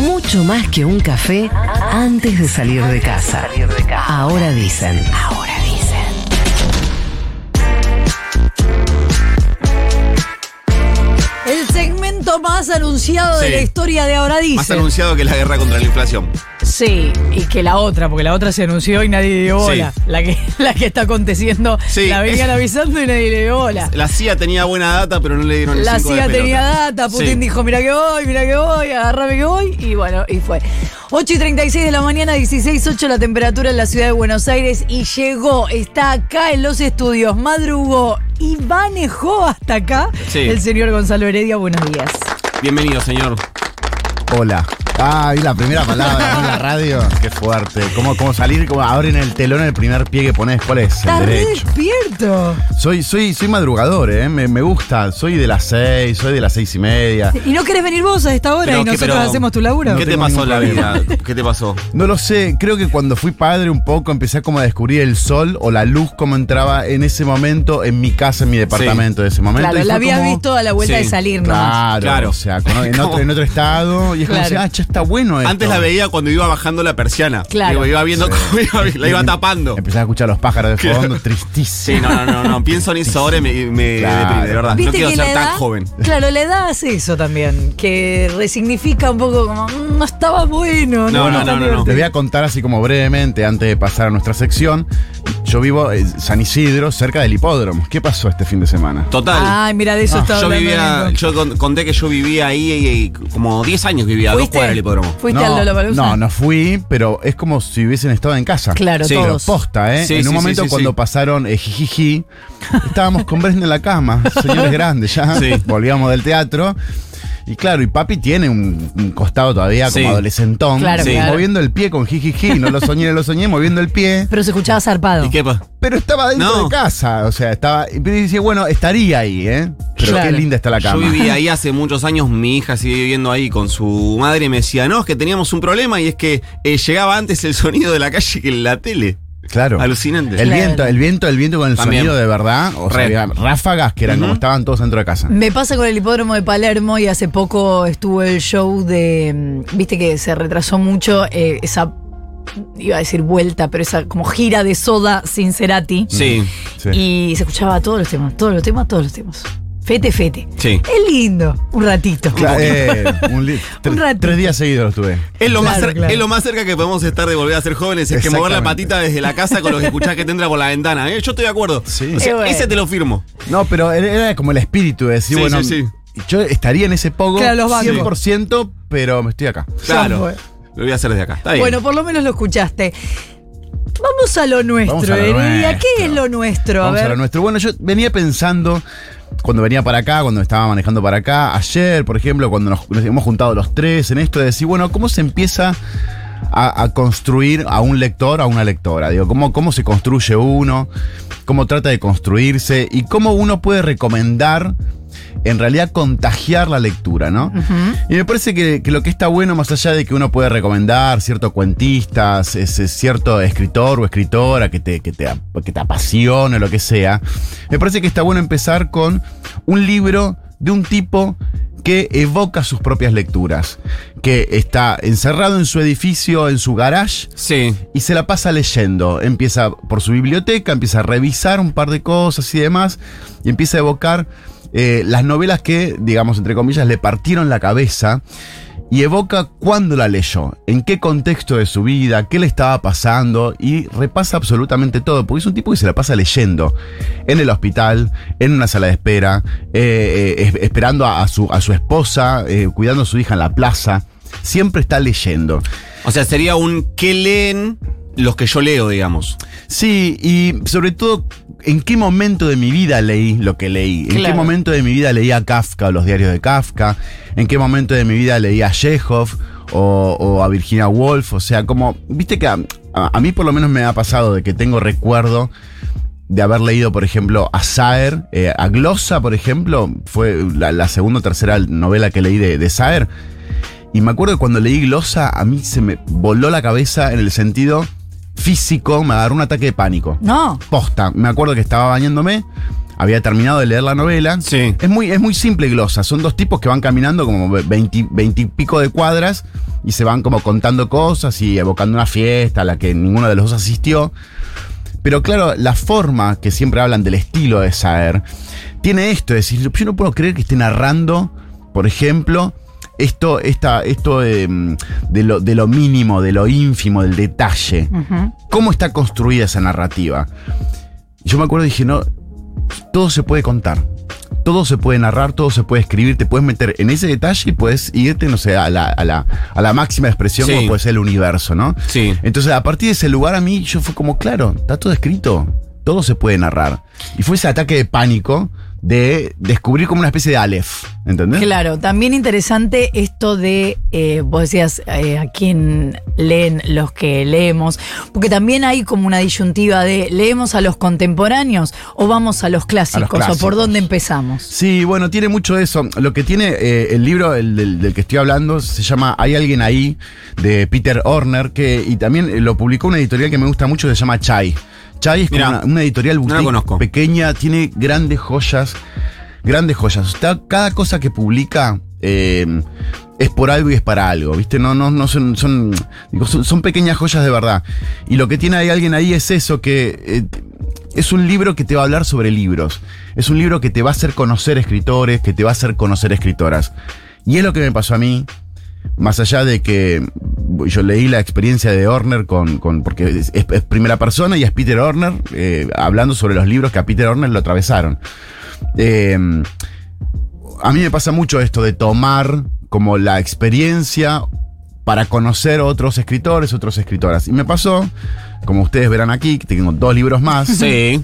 Mucho más que un café antes de salir de casa. Ahora dicen. Ahora dicen. El segmento más anunciado de la historia de ahora Más dice. anunciado que la guerra contra la inflación. Sí, y que la otra, porque la otra se anunció y nadie dio bola. La, que, la que está aconteciendo, Sí, la venían avisando y nadie le dio bola. La CIA tenía buena data, pero no le dieron el La cinco de CIA tenía data, Putin Sí. dijo, mira que voy, mira que voy, agarrame que voy, y bueno, y fue. 8 y 36 de la mañana, 16.8 la temperatura en la ciudad de Buenos Aires, y llegó, está acá en los estudios, madrugó y manejó hasta acá el señor Gonzalo Heredia, buenos días. Bienvenido, señor. Hola. Ah, y la primera palabra ¿no? en la radio. Qué fuerte. ¿Cómo, cómo salir? ¿Cómo abren el telón el primer pie que pones? ¿Cuál es? Está El re derecho. despierto. Soy, soy, soy madrugador, ¿eh? Me, me gusta. Soy de las seis, soy de las seis y media. ¿Y no querés venir vos a esta hora Pero y nosotros pero- hacemos tu laburo? ¿Qué te tengo pasó ningún en la vida? ¿Qué te pasó? No lo sé, creo que cuando fui padre un poco empecé como a descubrir el sol o la luz como entraba en ese momento en mi casa, en mi departamento de ese momento. Claro, y la fue habías como- visto a la vuelta Sí, de salir, ¿no? Claro, Claro. o sea, con- en, otro, en otro estado. Y es como Claro. decir, ah, ya está bueno esto. Antes la veía cuando iba bajando la persiana. Claro. Digo, iba viendo cómo iba, la iba tapando. Empecé a escuchar los pájaros de Claro. fondo, tristísimo. Sí, no, no, no, no. Pienso en eso ahora y me, me Claro. deprime, de verdad. No ¿Viste quiero ser la tan edad- joven. Claro, la edad hace eso también, que resignifica un poco como, "Mm, no estaba bueno. No, no, no, no, no. Te divertido". voy a contar así como brevemente, antes de pasar a nuestra sección. Yo vivo en San Isidro, cerca del hipódromo. ¿Qué pasó este fin de semana? Total. Ay, mira, de eso Ah, estaba yo hablando vivía, yo con- conté que yo vivía ahí y, y como 10 años que vivía, a dos ¿Fuiste? cuadras del hipódromo. ¿Fuiste no, al Lollapalooza? no, no fui, pero es como si hubiesen estado en casa. Claro, Sí, todos. Posta, ¿eh? Sí, en un sí, momento sí, cuando sí. pasaron eh, jijiji, estábamos con Bresna en la cama, señores grandes ya. Sí. Volvíamos del teatro. Y claro, y papi tiene un, un costado todavía Sí. como adolescentón. Claro, Sí. claro. Moviendo el pie con jijiji. No lo soñé, no lo soñé, moviendo el pie. Pero se escuchaba zarpado. ¿Y qué pasa? Pero estaba dentro No. de casa. O sea, estaba. Y decía, bueno, estaría ahí, ¿eh? Pero Claro. qué linda está la cama. Yo viví ahí hace muchos años, mi hija sigue viviendo ahí con su madre y me decía, no, es que teníamos un problema y es que eh, llegaba antes el sonido de la calle que la tele. Claro. Alucinante. El Claro. viento, el viento, el viento con el También. sonido de verdad. O sea, Re. ráfagas que eran como estaban todos dentro de casa. Me pasa con el hipódromo de Palermo y hace poco estuvo el show de. mm, Viste que se retrasó mucho eh, esa. Iba a decir vuelta, pero esa como gira de soda sin Cerati. Sí, Sí. Y se escuchaba todos los temas, todos los temas, todos los temas. Fete, fete. sí. Es lindo, un ratito. Cla- eh, un li- tre- ratito. tres días seguidos los tuve. Es lo, más Claro, cer- claro. es lo más cerca que podemos estar de volver a ser jóvenes, es que mover la Exactamente. patita desde la casa con lo que escuchás que te entra por la ventana. ¿eh? Yo estoy de acuerdo. Sí. O sea, Eh, bueno. ese te lo firmo. No, pero era- era como el espíritu de decir, Sí, bueno, sí, yo estaría en ese pogo Claro, los bancos. 100%, pero me estoy acá. Claro. fue. Lo voy a hacer desde acá. Está bien. Bueno, por lo menos lo escuchaste. Vamos a lo nuestro, a lo Heredia. ¿Qué es lo nuestro? Vamos a lo nuestro. Bueno, yo venía pensando, cuando venía para acá, cuando estaba manejando para acá, ayer, por ejemplo, cuando nos, nos hemos juntado los tres en esto de decir, bueno, ¿cómo se empieza a, a construir a un lector, a una lectora? Digo, ¿cómo, ¿cómo se construye uno? ¿Cómo trata de construirse? ¿Y cómo uno puede recomendar, en realidad, contagiar la lectura, ¿no? Y me parece que, que lo que está bueno, más allá de que uno puede recomendar ciertos cuentistas, ese cierto escritor o escritora que te, que, te, que te apasione o lo que sea, me parece que está bueno empezar con un libro de un tipo que evoca sus propias lecturas, que está encerrado en su edificio, en su garage, Sí. y se la pasa leyendo. Empieza por su biblioteca, empieza a revisar un par de cosas y demás, y empieza a evocar eh, las novelas que, digamos, entre comillas, le partieron la cabeza. Y evoca cuándo la leyó, en qué contexto de su vida, qué le estaba pasando, y repasa absolutamente todo, porque es un tipo que se la pasa leyendo. En el hospital, en una sala de espera, eh, eh, es- esperando a, su, a su esposa, cuidando a su hija en la plaza. Siempre está leyendo. O sea, sería un ¿qué leen los que yo leo, digamos? Sí, y sobre todo, ¿en qué momento de mi vida leí lo que leí? ¿En qué momento de mi vida leía a Kafka o los diarios de Kafka? ¿En qué momento de mi vida leía a Chekhov o, o a Virginia Woolf? O sea, como, viste que a, a- a mí por lo menos me ha pasado de que tengo recuerdo de haber leído, por ejemplo, a Saer, eh, a Glossa, por ejemplo, fue la, la segunda o tercera novela que leí de, de Saer. Y me acuerdo que cuando leí Glossa, a mí se me voló la cabeza en el sentido físico, me agarró un ataque de pánico. No. Posta, me acuerdo que estaba bañándome, había terminado de leer la novela. Sí. Es muy, es muy simple y glosa. Son dos tipos que van caminando como 20, 20 y pico de cuadras y se van como contando cosas y evocando una fiesta a la que ninguno de los dos asistió. Pero claro, la forma que siempre hablan del estilo de Saer tiene esto, es decir, yo no puedo creer que esté narrando, por ejemplo, esto, esta, esto de, mm, de lo, de lo mínimo, de lo ínfimo, del detalle. ¿Cómo está construida esa narrativa? Yo me acuerdo y dije, no, todo se puede contar. Todo se puede narrar, todo se puede escribir, te puedes meter en ese detalle y puedes irte, no sé, a la, a la, a la máxima expresión Sí. como puede ser el universo, ¿no? Sí. Entonces, a partir de ese lugar, a mí, yo fue como, claro, está todo escrito, todo se puede narrar. Y fue ese ataque de pánico de descubrir como una especie de Aleph, ¿entendés? Claro, también interesante esto de, eh, vos decías, eh, a quién leen los que leemos, porque también hay como una disyuntiva de, ¿leemos a los contemporáneos o vamos a los clásicos? ¿O por dónde empezamos? Sí, bueno, tiene mucho eso. Lo que tiene eh, el libro el del, del que estoy hablando se llama Hay alguien ahí, de Peter Horner, que, y también eh, lo publicó una editorial que me gusta mucho, se llama Chai. Chai es como una, una editorial boutique pequeña, tiene grandes joyas, grandes joyas. Está- cada cosa que publica eh, es por algo y es para algo, ¿viste? No, no, no son, son, digo, son, son pequeñas joyas de verdad. Y lo que tiene Hay alguien ahí es eso, que eh, es un libro que te va a hablar sobre libros. Es un libro que te va a hacer conocer escritores, que te va a hacer conocer escritoras. Y es lo que me pasó a mí, más allá de que yo leí la experiencia de Horner con, con- porque es, es primera persona y es Peter Horner eh, hablando sobre los libros que a Peter Horner lo atravesaron. Eh, a mí me pasa mucho esto de tomar como la experiencia para conocer otros escritores, otras escritoras. Y me pasó, como ustedes verán aquí, que tengo dos libros más. Sí.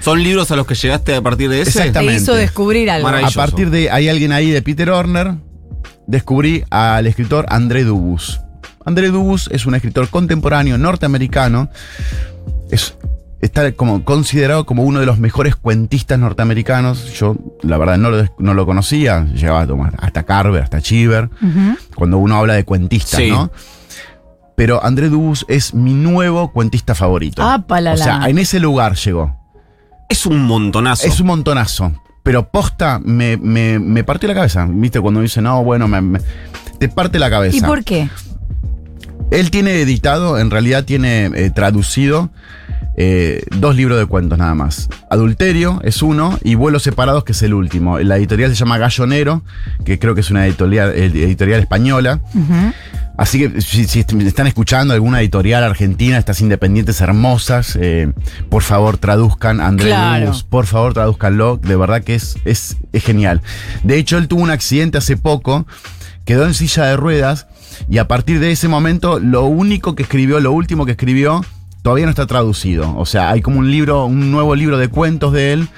¿Son libros a los que llegaste a partir de ese? Te Exactamente. hizo descubrir algo. A partir de Hay alguien ahí de Peter Horner, descubrí al escritor André Dubus. André Dubus es un escritor contemporáneo norteamericano. Es, está como considerado como uno de los mejores cuentistas norteamericanos. Yo, la verdad, no lo, no lo conocía. Llegaba hasta Carver, hasta Cheever. Cuando uno habla de cuentistas, Sí. ¿no? Pero André Dubus es mi nuevo cuentista favorito. Ah, palala. O sea, en ese lugar llegó. Es un montonazo. Es un montonazo. Pero posta me, me, me partió la cabeza. ¿Viste? Cuando dice, no, bueno, me, me- te parte la cabeza. ¿Y por qué? Él tiene editado, en realidad tiene eh, traducido eh, dos libros de cuentos nada más. Adulterio es uno y Vuelos Separados, que es el último. La editorial se llama Gallonero, que creo que es una editorial, eh, editorial española. Así que si, si est- están escuchando alguna editorial argentina, estas independientes hermosas, eh, por favor traduzcan Andrés Claro. Luz, por favor traduzcanlo, de verdad que es, es, es genial. De hecho, él tuvo un accidente hace poco, quedó en silla de ruedas y a partir de ese momento lo único que escribió, lo último que escribió, todavía no está traducido. O sea, hay como un libro, un nuevo libro de cuentos de él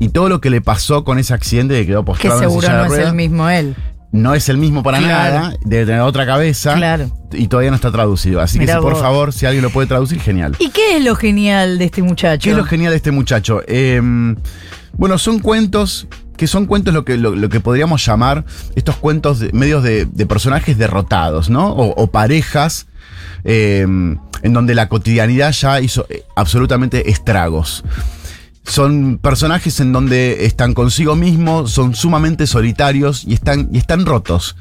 y todo lo que le pasó con ese accidente que quedó Que postrado en seguro no es el mismo él. no es el mismo para Claro. nada, debe tener otra cabeza Claro. y todavía no está traducido. Así Mirá que si, por favor, si alguien lo puede traducir, genial. ¿Y qué es lo genial de este muchacho? ¿Qué es lo genial de este muchacho? Eh, bueno, son cuentos que son cuentos lo que, lo, que podríamos llamar estos cuentos de- medios de, personajes derrotados, ¿no? O, parejas eh, en donde la cotidianidad ya hizo eh, absolutamente estragos. Son personajes en donde están consigo mismos, son sumamente solitarios y están, y están rotos.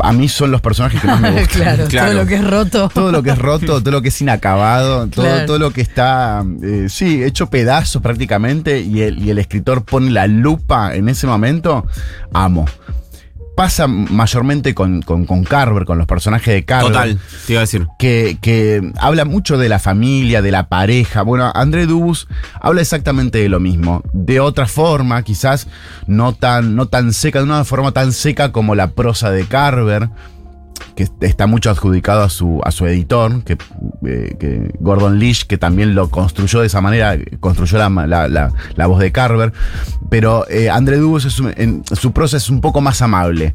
A mí son los personajes que más me gustan. claro, Claro. todo lo que es roto. Todo lo que es roto, todo lo que es inacabado, todo, Claro. todo lo que está, eh, sí, hecho pedazos prácticamente y el, y el escritor pone la lupa en ese momento, amo. Pasa mayormente con, con, con Carver, con los personajes de Carver. Total, te iba a decir. Que, que habla mucho de la familia, de la pareja. Bueno, André Dubus habla exactamente de lo mismo. De otra forma, quizás no tan, no tan seca, de una forma tan seca como la prosa de Carver, que está mucho adjudicado a su, a su editor, que, eh, que Gordon Leach, que también lo construyó de esa manera, construyó la, la- la- la voz de Carver. Pero eh, André es un- en, su prosa es un poco más amable.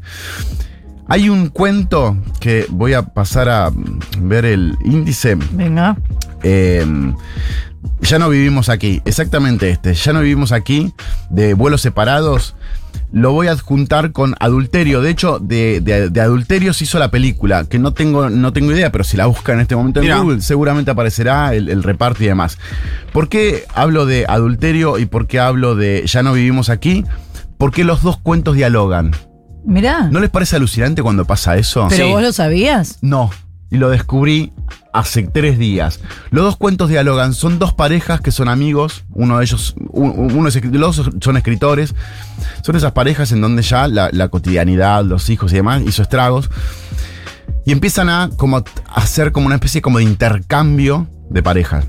Hay un cuento que voy a pasar a ver el índice. Venga. Eh, ya no vivimos aquí, exactamente este, ya no vivimos aquí, de vuelos separados. lo voy a adjuntar con adulterio. De hecho, de, de- de adulterio se hizo la película, que no tengo, no tengo idea, pero si la busca en este momento en. Google, seguramente aparecerá el, el reparto y demás. ¿Por qué hablo de adulterio y por qué hablo de Ya no vivimos aquí? Porque los dos cuentos dialogan. Mirá. ¿No les parece alucinante cuando pasa eso? ¿Pero Sí. vos lo sabías? No, y lo descubrí hace tres días. Los dos cuentos dialogan, son dos parejas que son amigos, uno de ellos, un- uno es, los dos son escritores, son esas parejas en donde ya la, cotidianidad, los hijos y demás hizo estragos, y empiezan a como hacer como una especie como de intercambio de parejas.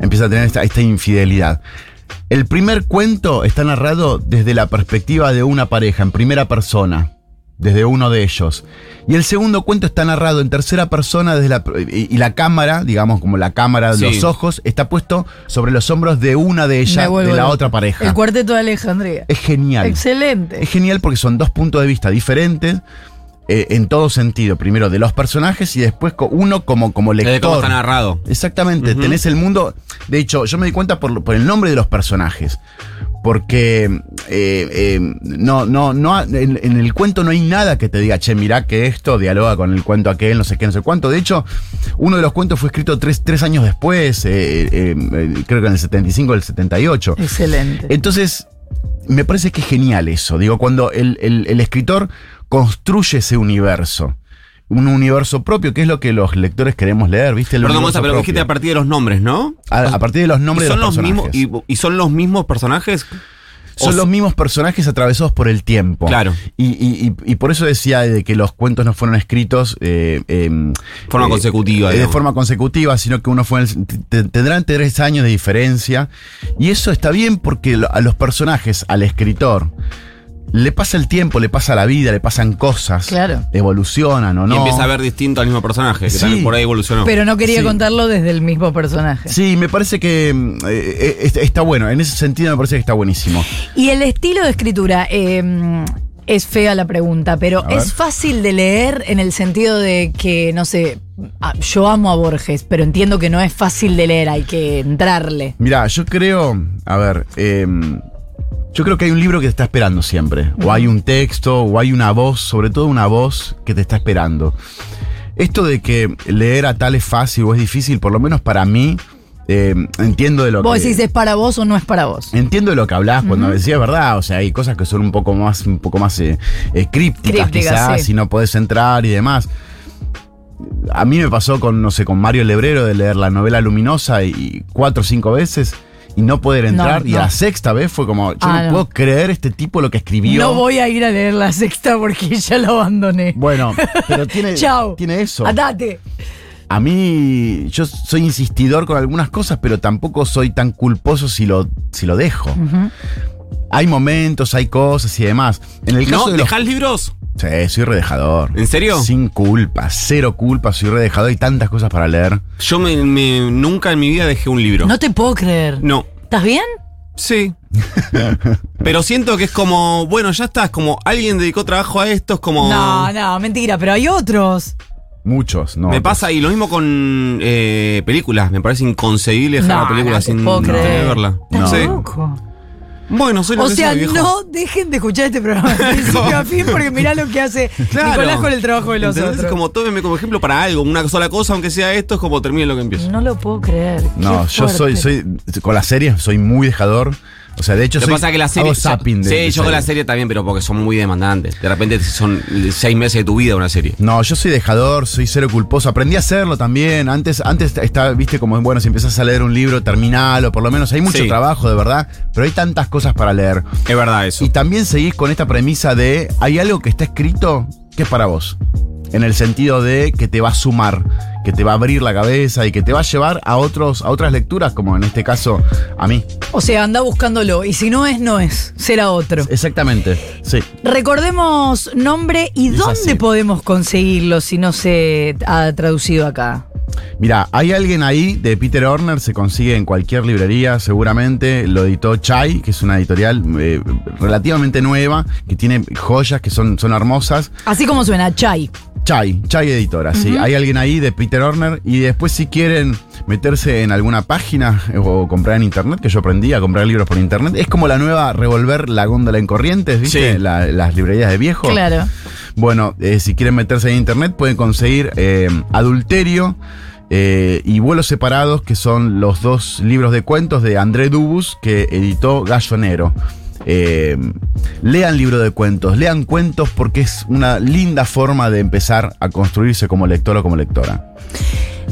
Empieza a tener esta infidelidad. El primer cuento está narrado desde la perspectiva de una pareja, en primera persona, desde uno de ellos. Y el segundo cuento está narrado en tercera persona desde la, y, y la cámara, digamos como la cámara de Sí. los ojos, está puesto sobre los hombros de una de ellas, de la otra pareja. El cuarteto de Alejandría. Es genial. Excelente. Es genial porque son dos puntos de vista diferentes eh, en todo sentido. Primero de los personajes y después uno como, como lector. Desde cómo está narrado. Exactamente, tenés el mundo. De hecho, yo me di cuenta por, por el nombre de los personajes. Porque eh, eh, no, no, no, en, en el cuento no hay nada que te diga, che, mirá que esto dialoga con el cuento aquel, no sé qué, no sé cuánto. De hecho, uno de los cuentos fue escrito tres, tres años después, eh, eh, eh, creo que en el 75 o el 78. Excelente. Entonces, me parece que es genial eso. Digo, cuando el, el- el escritor construye ese universo. Un universo propio, que es lo que los lectores queremos leer, ¿viste? El Perdón, Gonza, pero propio. dijiste a partir de los nombres, ¿no? A, a partir de los nombres ¿Y de son los mismos personajes. y, y son los mismos personajes? Son los mismos personajes atravesados por el tiempo. Claro. Y, y- y- por eso decía de que los cuentos no fueron escritos eh, em, Forma eh, consecutiva, eh, de forma consecutiva, sino que uno fue. el- tendrán tres años de diferencia. Y eso está bien porque a los personajes, al escritor, le pasa el tiempo, le pasa la vida, le pasan cosas. Claro. Evolucionan o no. Y empieza a ver distinto al mismo personaje, que Sí. también por ahí evolucionó. Pero no quería Sí. contarlo desde el mismo personaje. Sí, me parece que mm, eh, eh, est- está bueno. En ese sentido me parece que está buenísimo. Y el estilo de escritura, eh, es fea la pregunta, pero es fácil de leer en el sentido de que, no sé, yo amo a Borges, pero entiendo que no es fácil de leer, hay que entrarle. Mira, yo creo, a ver, em, yo creo que hay un libro que te está esperando siempre, o hay un texto, o hay una voz, sobre todo una voz que te está esperando. Esto de que leer a tal es fácil o es difícil, por lo menos para mí, em, entiendo de lo Vos que... decís, ¿es para vos o no es para vos? Entiendo de lo que hablas cuando decías verdad, o sea, hay cosas que son un poco más, un poco más eh, eh, crípticas, quizás, sí. y no podés entrar y demás. A mí me pasó con, no sé, con Mario Lebrero de leer la novela luminosa y cuatro o cinco veces y no poder entrar. y no. a la sexta vez fue como, yo Ah, no, no. puedo creer este tipo lo que escribió. No voy a ir a leer la sexta porque ya la abandoné. Bueno, pero tiene, Chao. tiene eso. Atate. A mí, yo soy insistidor con algunas cosas, pero tampoco soy tan culposo si lo, si lo dejo. Hay momentos, hay cosas y demás. En el caso ¿No? de los ¿Dejás libros? Sí, soy redejador. ¿En serio? Sin culpa, cero culpa, soy redejador. Hay tantas cosas para leer. Yo me, me- nunca en mi vida dejé un libro. No te puedo creer. No. ¿Estás bien? Sí. pero siento que es como, bueno, ya está, es como alguien dedicó trabajo a esto, es como... No, no, mentira, pero hay otros. Muchos, ¿no? Me pasa, y lo mismo con eh, películas. Me parece inconcebible dejar No, una película no te sin puedo creer. verla. ¿Estás Sí. loco? Bueno, soy lo O que sea, soy, viejo. no dejen de escuchar este programa de principio a fin porque mirá lo que hace Claro. Nicolás con el trabajo de los ¿Entendés? otros. Es como tómeme como ejemplo para algo, una sola cosa, aunque sea esto, es como termine lo que empiezo. No lo puedo creer. No, qué yo soy, soy, con las series soy muy dejador. O sea, de hecho, Lo que soy, pasa es que la serie. hago zapping de- sí, de yo con la serie también, pero porque son muy demandantes. De repente son seis meses de tu vida una serie. No, yo soy dejador, soy cero culposo. Aprendí a hacerlo también. Antes, antes estaba, viste, como bueno, si empiezas a leer un libro, terminalo, por lo menos. Hay mucho Sí. trabajo, de verdad, pero hay tantas cosas para leer. Es verdad eso. Y también seguís con esta premisa de hay algo que está escrito que es para vos. En el sentido de que te va a sumar, que te va a abrir la cabeza y que te va a llevar a otros, a otras lecturas, como en este caso a mí. O sea, anda buscándolo. Y si no es, no es. Será otro. Exactamente. Sí. Recordemos nombre y Es dónde así. podemos conseguirlo si no se ha traducido acá. Mira, hay alguien ahí de Peter Horner, se consigue en cualquier librería seguramente. Lo editó Chai, que es una editorial eh, relativamente nueva, que tiene joyas que son, son hermosas. Así como suena, Chai. Chai, Chai Editora, sí. Hay alguien ahí de Peter Horner. Y después, si quieren meterse en alguna página eh, o comprar en internet, que yo aprendí a comprar libros por internet, es como la nueva Revolver la góndola en Corrientes, ¿viste? Sí. La- las librerías de viejo. Claro. Bueno, eh, si quieren meterse en internet, pueden conseguir eh, Adulterio eh, y Vuelos Separados, que son los dos libros de cuentos de André Dubus, que editó Gallonero. Eh, lean libro de cuentos, lean cuentos porque es una linda forma de empezar a construirse como lector o como lectora.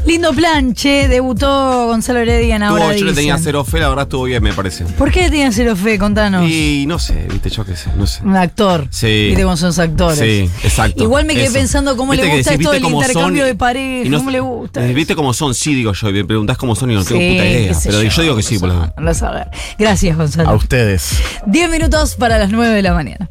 Lindo plan, che. Debutó Gonzalo Heredia en ahora. Tuvo- yo le tenía Dicen. cero fe, la verdad estuvo bien, me parece. ¿Por qué le tenías cero fe? Contanos. Y no sé, viste, yo qué sé, no sé. Un actor. Sí. Viste cómo son los actores. Sí, exacto. Igual me quedé Eso. pensando cómo Viste le que gusta decís, esto viste del intercambio de pareja. y no- ¿Cómo le gusta? eh, ¿Viste cómo son? Sí, digo yo. Y me preguntás cómo son y no tengo puta idea. qué sé Pero yo, digo que sí, por lo sé, no lo saber. Gracias, A Gonzalo. ustedes. 10 minutos para las 9 de la mañana.